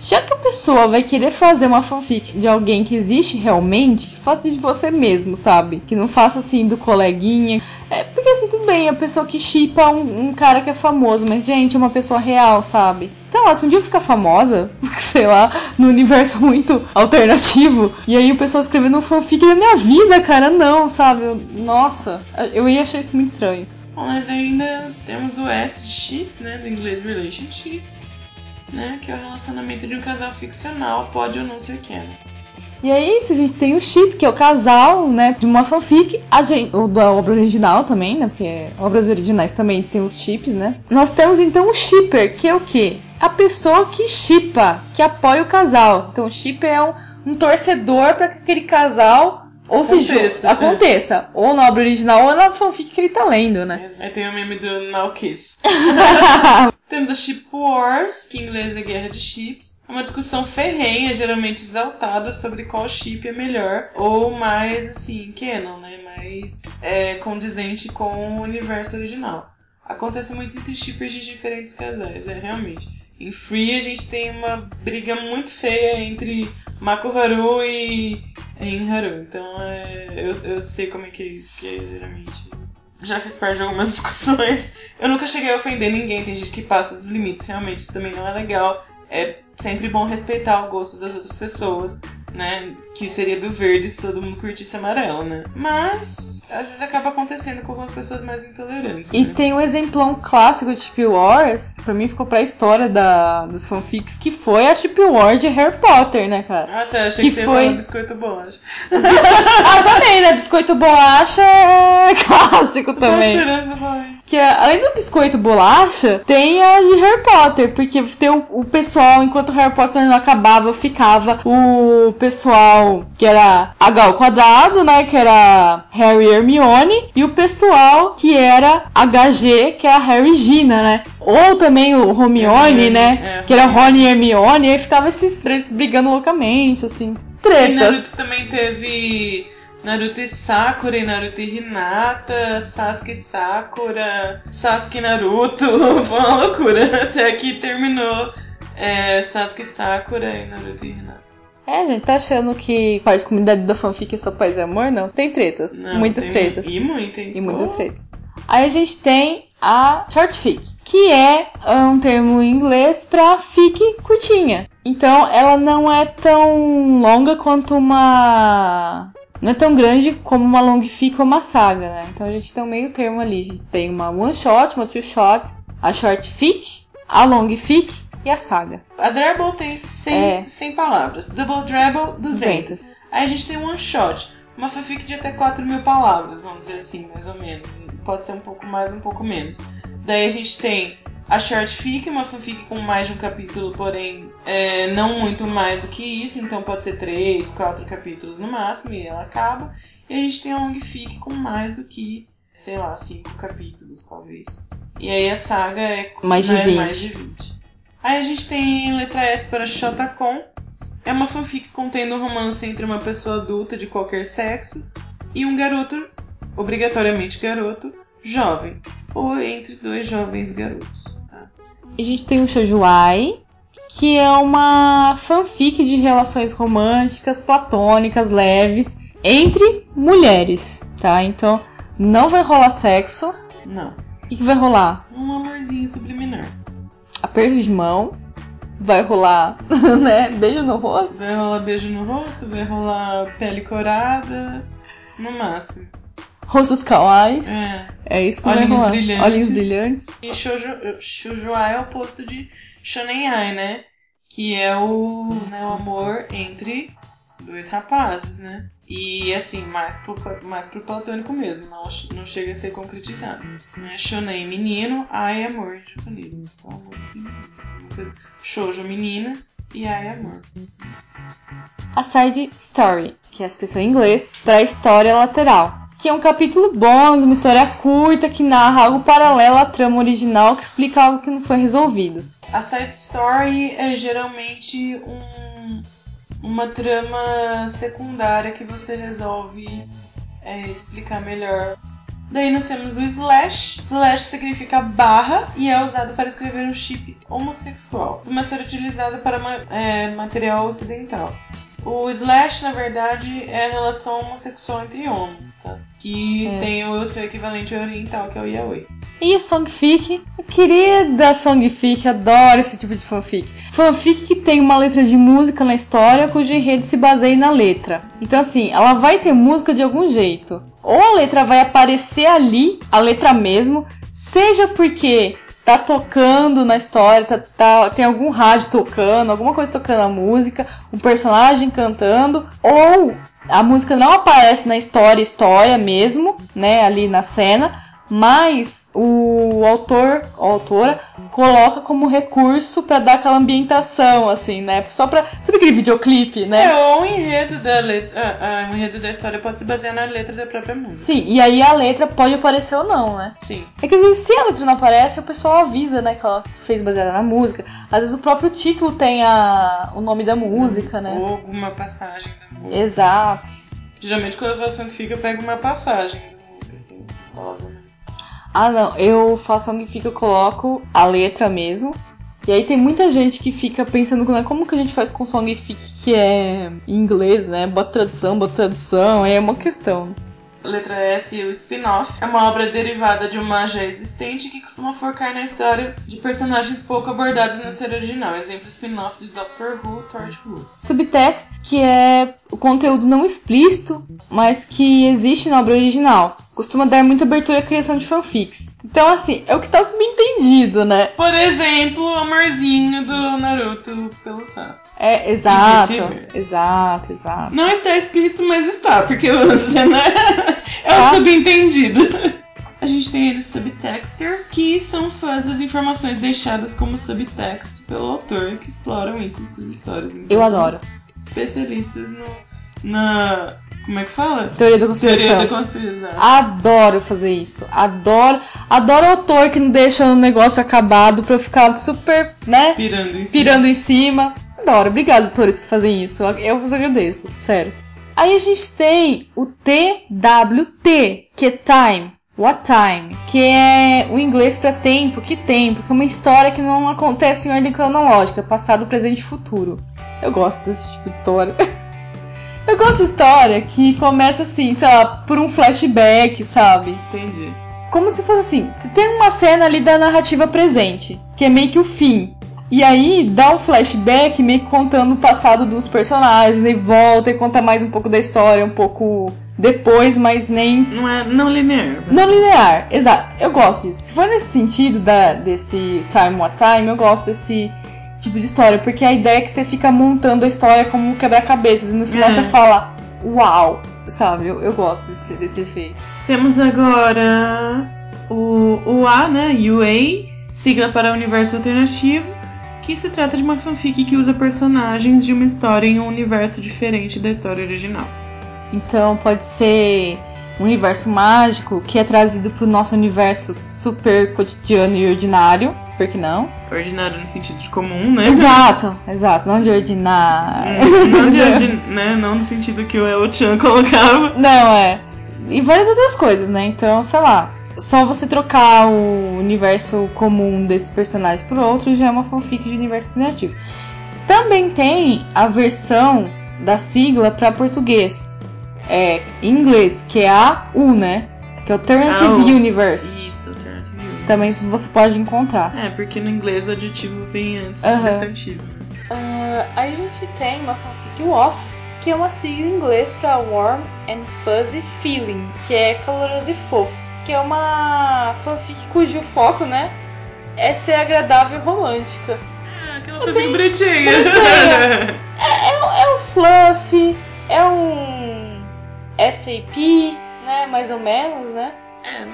Speaker 2: Já que a pessoa vai querer fazer uma fanfic de alguém que existe realmente, faça de você mesmo, sabe? Que não faça assim do coleguinha. É, porque assim, tudo bem, a pessoa que chipa um, um, cara que é famoso, mas gente, é uma pessoa real, sabe? Então, lá, se um dia eu ficar famosa, sei lá, no universo muito alternativo, e aí o pessoal escrevendo um fanfic da minha vida, cara, não, sabe? Eu, nossa, eu ia achar isso muito estranho.
Speaker 1: Mas ainda temos o S de ship, né, do inglês relationship, né, que é o relacionamento de um casal ficcional, pode ou não ser canon.
Speaker 2: E aí, se a gente tem o chip, que é o casal, né, de uma fanfic, a gente, ou da obra original também, né, porque obras originais também tem os chips, né. Nós temos então o shipper, que é o quê? A pessoa que chipa, que apoia o casal. Então o shipper é um, um torcedor para que aquele casal ou aconteça, se aconteça. É. Ou na obra original ou na fanfic que ele tá lendo, né?
Speaker 1: Aí tem o meme do Now Kiss. Temos a Ship Wars, que em inglês é Guerra de Chips. É uma discussão ferrenha, geralmente exaltada, sobre qual chip é melhor ou mais, assim, canon, né? Mais é, condizente com o universo original. Acontece muito entre shippers de diferentes casais, é realmente. Em Free a gente tem uma briga muito feia entre Mako Haru e em Haru. Então é, eu, eu sei como é que é isso, porque geralmente já fiz parte de algumas discussões. Eu nunca cheguei a ofender ninguém, tem gente que passa dos limites, realmente isso também não é legal. É sempre bom respeitar o gosto das outras pessoas né? Que seria do verde se todo mundo curtisse amarelo, né? Mas às vezes acaba acontecendo com algumas pessoas mais intolerantes.
Speaker 2: E
Speaker 1: né?
Speaker 2: tem um exemplão clássico de Chip Wars, pra mim ficou pra história da, dos fanfics, que foi a Chip War de Harry Potter, né, cara?
Speaker 1: Ah, tá, achei que, que você foi... biscoito bolacha.
Speaker 2: ah, também, né? Biscoito bolacha é clássico também.
Speaker 1: Tô
Speaker 2: Que é, além do biscoito bolacha, tem a de Harry Potter, porque tem o, o pessoal, enquanto Harry Potter não acabava, ficava o pessoal que era H ao quadrado, né? Que era Harry e Hermione. E o pessoal que era HG, que é a Harry e Gina, né? Ou também o Romione, né? É, que era Rony e Hermione. E aí ficava esses três brigando loucamente, assim. Tretas. E
Speaker 1: Naruto também teve Naruto e Sakura e Naruto e Hinata, Sasuke e Sakura, Sasuke e Naruto. Foi uma loucura. Até que terminou é, Sasuke e Sakura e Naruto e Hinata.
Speaker 2: É, gente tá achando que parte da comunidade da fanfic é só paz e amor? Não, tem tretas. Não, muitas
Speaker 1: tem,
Speaker 2: tretas.
Speaker 1: E muitas.
Speaker 2: E muitas tretas. Aí a gente tem a short fic, que é um termo em inglês para fic curtinha. Então ela não é tão longa quanto uma. Não é tão grande como uma long fic ou uma saga, né? Então a gente tem um meio termo ali. A gente tem uma one shot, uma two shot, a short fic, a long fic e a saga.
Speaker 1: A Drabble tem 100, é. 100 palavras. Double Drabble, 200. 200. Aí a gente tem One Shot. Uma fanfic de até 4 mil palavras, vamos dizer assim, mais ou menos. Pode ser um pouco mais, um pouco menos. Daí a gente tem a Short Fic, uma fanfic com mais de um capítulo, porém é, não muito mais do que isso, então pode ser 3, 4 capítulos no máximo e ela acaba. E a gente tem a Long Fic com mais do que, sei lá, 5 capítulos, talvez. E aí a saga é
Speaker 2: mais de, 20.
Speaker 1: É mais de 20. Aí a gente tem letra S para Shotacon. É uma fanfic contendo um romance entre uma pessoa adulta de qualquer sexo e um garoto, obrigatoriamente garoto, jovem, ou entre dois jovens garotos.
Speaker 2: A gente tem o Shoujuai, que é uma fanfic de relações românticas, platônicas, leves, entre mulheres, tá? Então não vai rolar sexo.
Speaker 1: Não.
Speaker 2: O que, que vai rolar?
Speaker 1: Um amorzinho subliminar
Speaker 2: aperto de mão, vai rolar, né? Beijo no rosto.
Speaker 1: Vai rolar beijo no rosto, vai rolar pele corada, no máximo.
Speaker 2: Rostos kawais. É. É isso que
Speaker 1: Olhinhos
Speaker 2: vai rolar.
Speaker 1: Brilhantes.
Speaker 2: Olhinhos brilhantes.
Speaker 1: E shoujo, é o oposto de shonenai, né? Que é o, né, o amor entre dois rapazes, né? E assim, mais pro, mais pro platônico mesmo, não, não chega a ser concretizado. Né? Shonen menino, ai amor em japonês. Então, amor tem Shoujo menina e ai amor.
Speaker 2: A side story, que é a expressão em inglês para história lateral. Que é um capítulo bônus, uma história curta que narra algo paralelo à trama original que explica algo que não foi resolvido.
Speaker 1: A side story é geralmente um uma trama secundária que você resolve é, explicar melhor Daí nós temos o slash. Slash significa barra e é usado para escrever um chip homossexual. Costuma ser utilizado para é, material ocidental. O slash, na verdade, é a relação homossexual entre homens, tá? Que
Speaker 2: É.
Speaker 1: tem o seu equivalente oriental, que é o yaoi.
Speaker 2: E o Songfic, eu queria da Songfic, adoro esse tipo de fanfic. Fanfic que tem uma letra de música na história cujo enredo se baseia na letra. Então assim, ela vai ter música de algum jeito. Ou a letra vai aparecer ali, a letra mesmo, seja porque tá tocando na história, tá, tá- tem algum rádio tocando, alguma coisa tocando a música, um personagem cantando, ou a música não aparece na história, história mesmo, né, ali na cena, mas o autor, ou autora, coloca como recurso pra dar aquela ambientação, assim, né? Só pra. Sabe aquele videoclipe, né?
Speaker 1: É, ou o enredo da letra. ah, ah, o enredo da história pode se basear na letra da própria música.
Speaker 2: Sim, e aí a letra pode aparecer ou não, né?
Speaker 1: Sim.
Speaker 2: É que às vezes se a letra não aparece, o pessoal avisa, né, que ela fez baseada na música. Às vezes o próprio título tem a, o nome da música, né?
Speaker 1: Ou alguma passagem da música.
Speaker 2: Exato.
Speaker 1: Geralmente quando eu faço um fica, eu pego uma passagem da música, assim, mais.
Speaker 2: Ah, não, eu faço songfic, eu coloco a letra mesmo. E aí tem muita gente que fica pensando né, como que a gente faz com songfic que é em inglês, né? Bota tradução, bota tradução, aí é uma questão.
Speaker 1: Letra S, o spin-off, é uma obra derivada de uma já existente que costuma focar na história de personagens pouco abordados na série original. Exemplo, spin-off de Doctor Who, Torchwood.
Speaker 2: Subtext, que é o conteúdo não explícito, mas que existe na obra original. Costuma dar muita abertura à criação de fanfics. Então, assim, é o que tá subentendido, né?
Speaker 1: Por exemplo, o amorzinho do Naruto pelo Sasuke.
Speaker 2: É, exato, exato, exato.
Speaker 1: Não está explícito, mas está, porque você não é, é o subentendido. A gente tem os subtexters, que são fãs das informações deixadas como subtext pelo autor, que exploram isso em suas histórias.
Speaker 2: Eu adoro.
Speaker 1: Especialistas no, na. Como é que fala?
Speaker 2: Teoria da conspiração.
Speaker 1: Teoria da conspiração.
Speaker 2: Adoro fazer isso. Adoro. Adoro autor que não deixa o negócio acabado pra eu ficar super, né?
Speaker 1: Pirando em cima.
Speaker 2: Pirando em cima. Adoro. Obrigado, autores que fazem isso. Eu vos agradeço. Sério. Aí a gente tem o TWT, que é time. What time? Que é o inglês pra tempo. Que tempo? Que é uma história que não acontece em ordem cronológica. Passado, presente e futuro. Eu gosto desse tipo de história. Eu gosto de história que começa assim, sei lá, por um flashback, sabe?
Speaker 1: Entendi.
Speaker 2: Como se fosse assim, se tem uma cena ali da narrativa presente, que é meio que o fim. E aí dá um flashback meio que contando o passado dos personagens, e volta e conta mais um pouco da história, um pouco depois, mas nem
Speaker 1: Não é não linear.
Speaker 2: não linear, exato. Eu gosto disso. Se for nesse sentido da, desse time what time, eu gosto desse tipo de história, porque a ideia é que você fica montando a história como um quebra-cabeças e no final
Speaker 1: É.
Speaker 2: você fala, uau, sabe? Eu, eu gosto desse, desse efeito.
Speaker 1: Temos agora o, o A, né? UA, sigla para Universo Alternativo, que se trata de uma fanfic que usa personagens de uma história em um universo diferente da história original.
Speaker 2: Então pode ser um universo mágico que é trazido pro nosso universo super cotidiano e ordinário, por que não?
Speaker 1: Ordinário no sentido de comum, né?
Speaker 2: Exato, exato, não de ordinário.
Speaker 1: não, de ordi- né? não no sentido que o El-Chan colocava.
Speaker 2: Não, é. E várias outras coisas, né? Então, sei lá. Só você trocar o universo comum desse personagem por outro já é uma fanfic de universo alternativo. Também tem a versão da sigla para português. É, em inglês, que é a U, né? Que é Alternative
Speaker 1: Ah.
Speaker 2: Universe.
Speaker 1: Isso.
Speaker 2: Também você pode encontrar.
Speaker 1: É, porque no inglês o adjetivo vem antes do substantivo. né?
Speaker 2: Aí a gente tem uma fanfic off, que é uma sigla em inglês para Warm and Fuzzy Feeling, que é caloroso e fofo, que é uma fanfic cujo foco, né, é ser agradável e romântica.
Speaker 1: Ah, aquela
Speaker 2: É
Speaker 1: fanfic
Speaker 2: bem
Speaker 1: bonitinha.
Speaker 2: bonitinha. É, é, um- é um fluff, é um SAP, né, mais ou menos, né,
Speaker 1: é,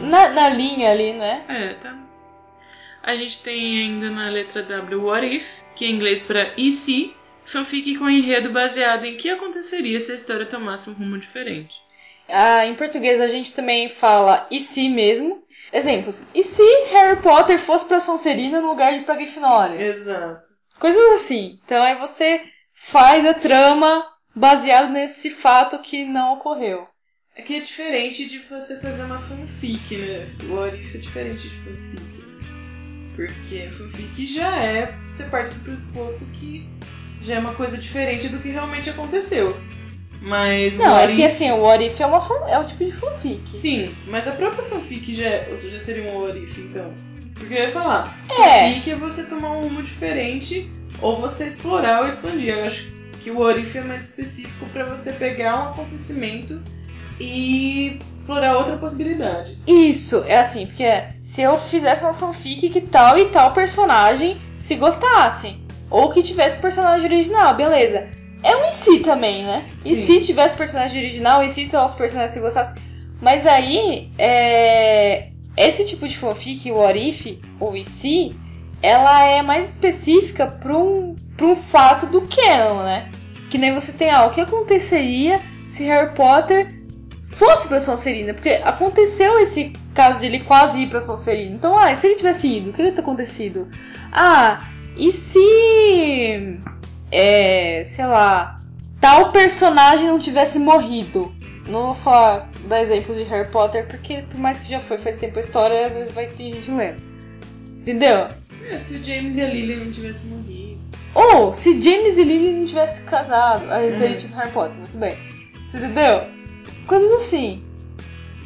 Speaker 2: na, na linha ali, né.
Speaker 1: É, tá. A gente tem ainda na letra W What If, que é em inglês para E se, fanfic com enredo baseado em que aconteceria se a história tomasse um rumo diferente.
Speaker 2: Ah, em português a gente também fala e se mesmo. Exemplos. E se Harry Potter fosse pra Sonserina no lugar de pra Grifinória?
Speaker 1: Exato.
Speaker 2: Coisas assim. Então aí você faz a trama baseado nesse fato que não ocorreu.
Speaker 1: É que é diferente de você fazer uma fanfic, né? O Orif é diferente de fanfic. Né? Porque fanfic já é. Você parte do pressuposto que já é uma coisa diferente do que realmente aconteceu. Mas
Speaker 2: Não,
Speaker 1: o
Speaker 2: é
Speaker 1: Orif...
Speaker 2: que assim, o What If é, uma, é um tipo de fanfic.
Speaker 1: Sim, mas a própria fanfic já, é- ou seja, seria um Orif, então. Porque eu ia falar,
Speaker 2: É.
Speaker 1: fanfic é você tomar um rumo diferente ou você explorar ou expandir. Eu acho que o Orif é mais específico pra você pegar um acontecimento e explorar outra possibilidade.
Speaker 2: Isso, é assim, porque se eu fizesse uma fanfic que tal e tal personagem se gostassem, ou que tivesse personagem original, beleza. É um em si também, né? E
Speaker 1: Sim.
Speaker 2: se tivesse personagem original, e se tal os personagens se gostassem. Mas aí, é... esse tipo de fanfic, o Orif, ou e se, ela é mais específica para um, pra um fato do canon, né? Que nem você tem, ah, o que aconteceria se Harry Potter fosse pra Sonserina, porque aconteceu esse caso de ele quase ir pra Sonserina. Então, ah, e se ele tivesse ido, o que teria acontecido? Ah, e se. É, sei lá. Tal personagem não tivesse morrido? Não vou falar dar exemplo de Harry Potter, porque por mais que já foi faz tempo a história, às vezes vai ter gente lendo. Entendeu?
Speaker 1: É, se o James e a Lily não tivessem morrido.
Speaker 2: Ou se James e Lily não tivessem casado, aí teria
Speaker 1: Uhum.
Speaker 2: tido Harry Potter, mas bem. Você entendeu? Coisas assim.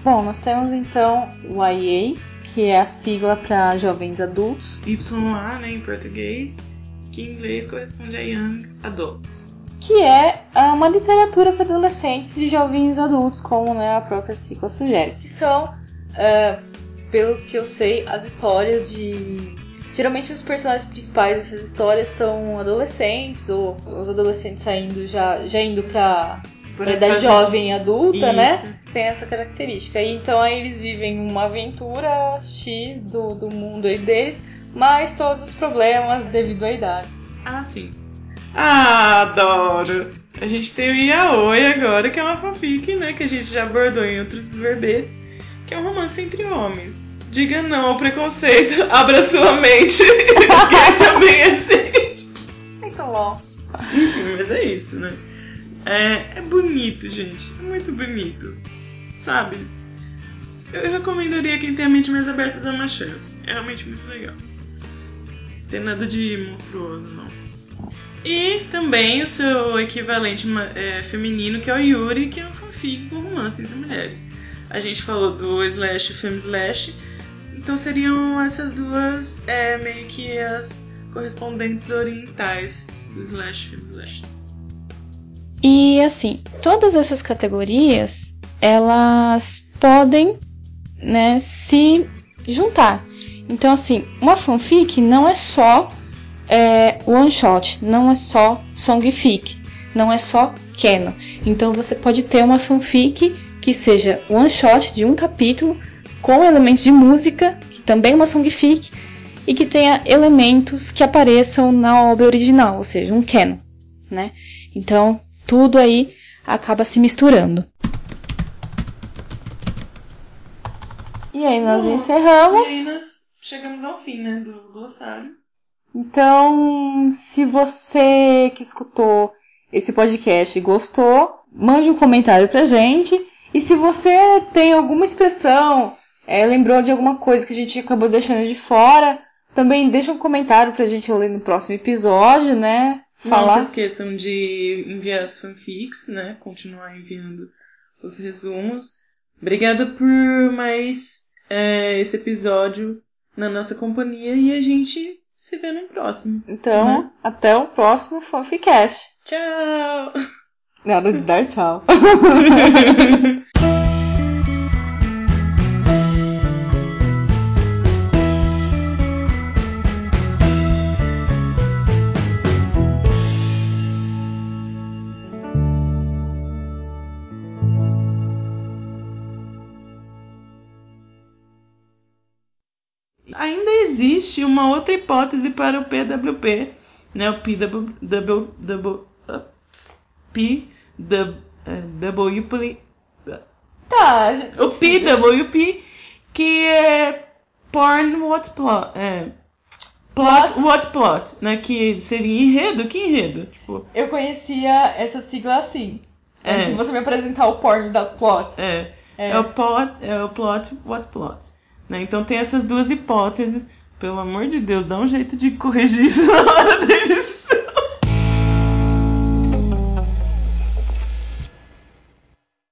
Speaker 2: Bom, nós temos então o YA, que é a sigla para jovens adultos,
Speaker 1: YA, né, em português, que em inglês corresponde a Young Adults.
Speaker 2: que é ah, uma literatura para adolescentes e jovens adultos, como né, a própria sigla sugere. Que são, ah, pelo que eu sei, as histórias de. Geralmente os personagens principais dessas histórias são adolescentes, ou os adolescentes saindo já, já indo pra, pra idade
Speaker 1: fazer-
Speaker 2: jovem e adulta, né?
Speaker 1: Isso.
Speaker 2: Tem essa característica. E então aí eles vivem uma aventura X do, do mundo aí deles, mas todos os problemas devido à idade.
Speaker 1: Ah, sim. Ah, adoro! A gente tem o Yaoi agora, que é uma fanfic, né? Que a gente já abordou em outros verbetes, que é um romance entre homens. Diga não ao preconceito, abra sua mente, que também é gente.
Speaker 2: Muito bom.
Speaker 1: Enfim, mas é isso, né? É, é bonito, gente. É muito bonito. Sabe? Eu, recomendaria quem tem a mente mais aberta dar uma chance. É realmente muito legal. Não tem nada de monstruoso, não. E também o seu equivalente é, feminino, que é o Yuri, que é um fanfic com romance entre mulheres. A gente falou do slash e film slash, então seriam essas duas é, meio que as correspondentes orientais do slash film slash.
Speaker 3: E assim, todas essas categorias, elas podem, né, se juntar. Então assim, uma fanfic não é só é, one shot, não é só songfic, não é só canon. Então você pode ter uma fanfic que seja one shot de um capítulo com elementos de música, que também é uma songfic, e que tenha elementos que apareçam na obra original, ou seja, um canon, né? Então, tudo aí acaba se misturando.
Speaker 2: E aí nós
Speaker 1: Bom,
Speaker 2: encerramos.
Speaker 1: E aí nós chegamos ao fim, né, do glossário.
Speaker 2: Então, se você que escutou esse podcast e gostou, mande um comentário pra gente. E se você tem alguma expressão, é, lembrou de alguma coisa que a gente acabou deixando de fora, também deixa um comentário pra gente ler no próximo episódio, né?
Speaker 1: Não
Speaker 2: Falar.
Speaker 1: se esqueçam de enviar as fanfics, né? Continuar enviando os resumos. Obrigada por mais é, esse episódio na nossa companhia e a gente se vê no próximo.
Speaker 2: Então,
Speaker 1: Uhum.
Speaker 2: até o próximo Fanficast.
Speaker 1: Tchau!
Speaker 2: Na hora de dar tchau.
Speaker 1: uma outra hipótese para o PWP, né? O PW, double, double, uh, P, W, uh, WP,
Speaker 2: Tá,
Speaker 1: o PWP, que é Porn What Plot, é, Plot
Speaker 2: Plot.
Speaker 1: What Plot, né? Que seria enredo, que enredo? Tipo,
Speaker 2: Eu conhecia essa sigla assim.
Speaker 1: É.
Speaker 2: De você me apresentar o porn da plot.
Speaker 1: É.
Speaker 2: É.
Speaker 1: É, o plot, é o plot, what plot. Né? Então tem essas duas hipóteses. Pelo amor de Deus, dá um jeito de corrigir isso na hora edição.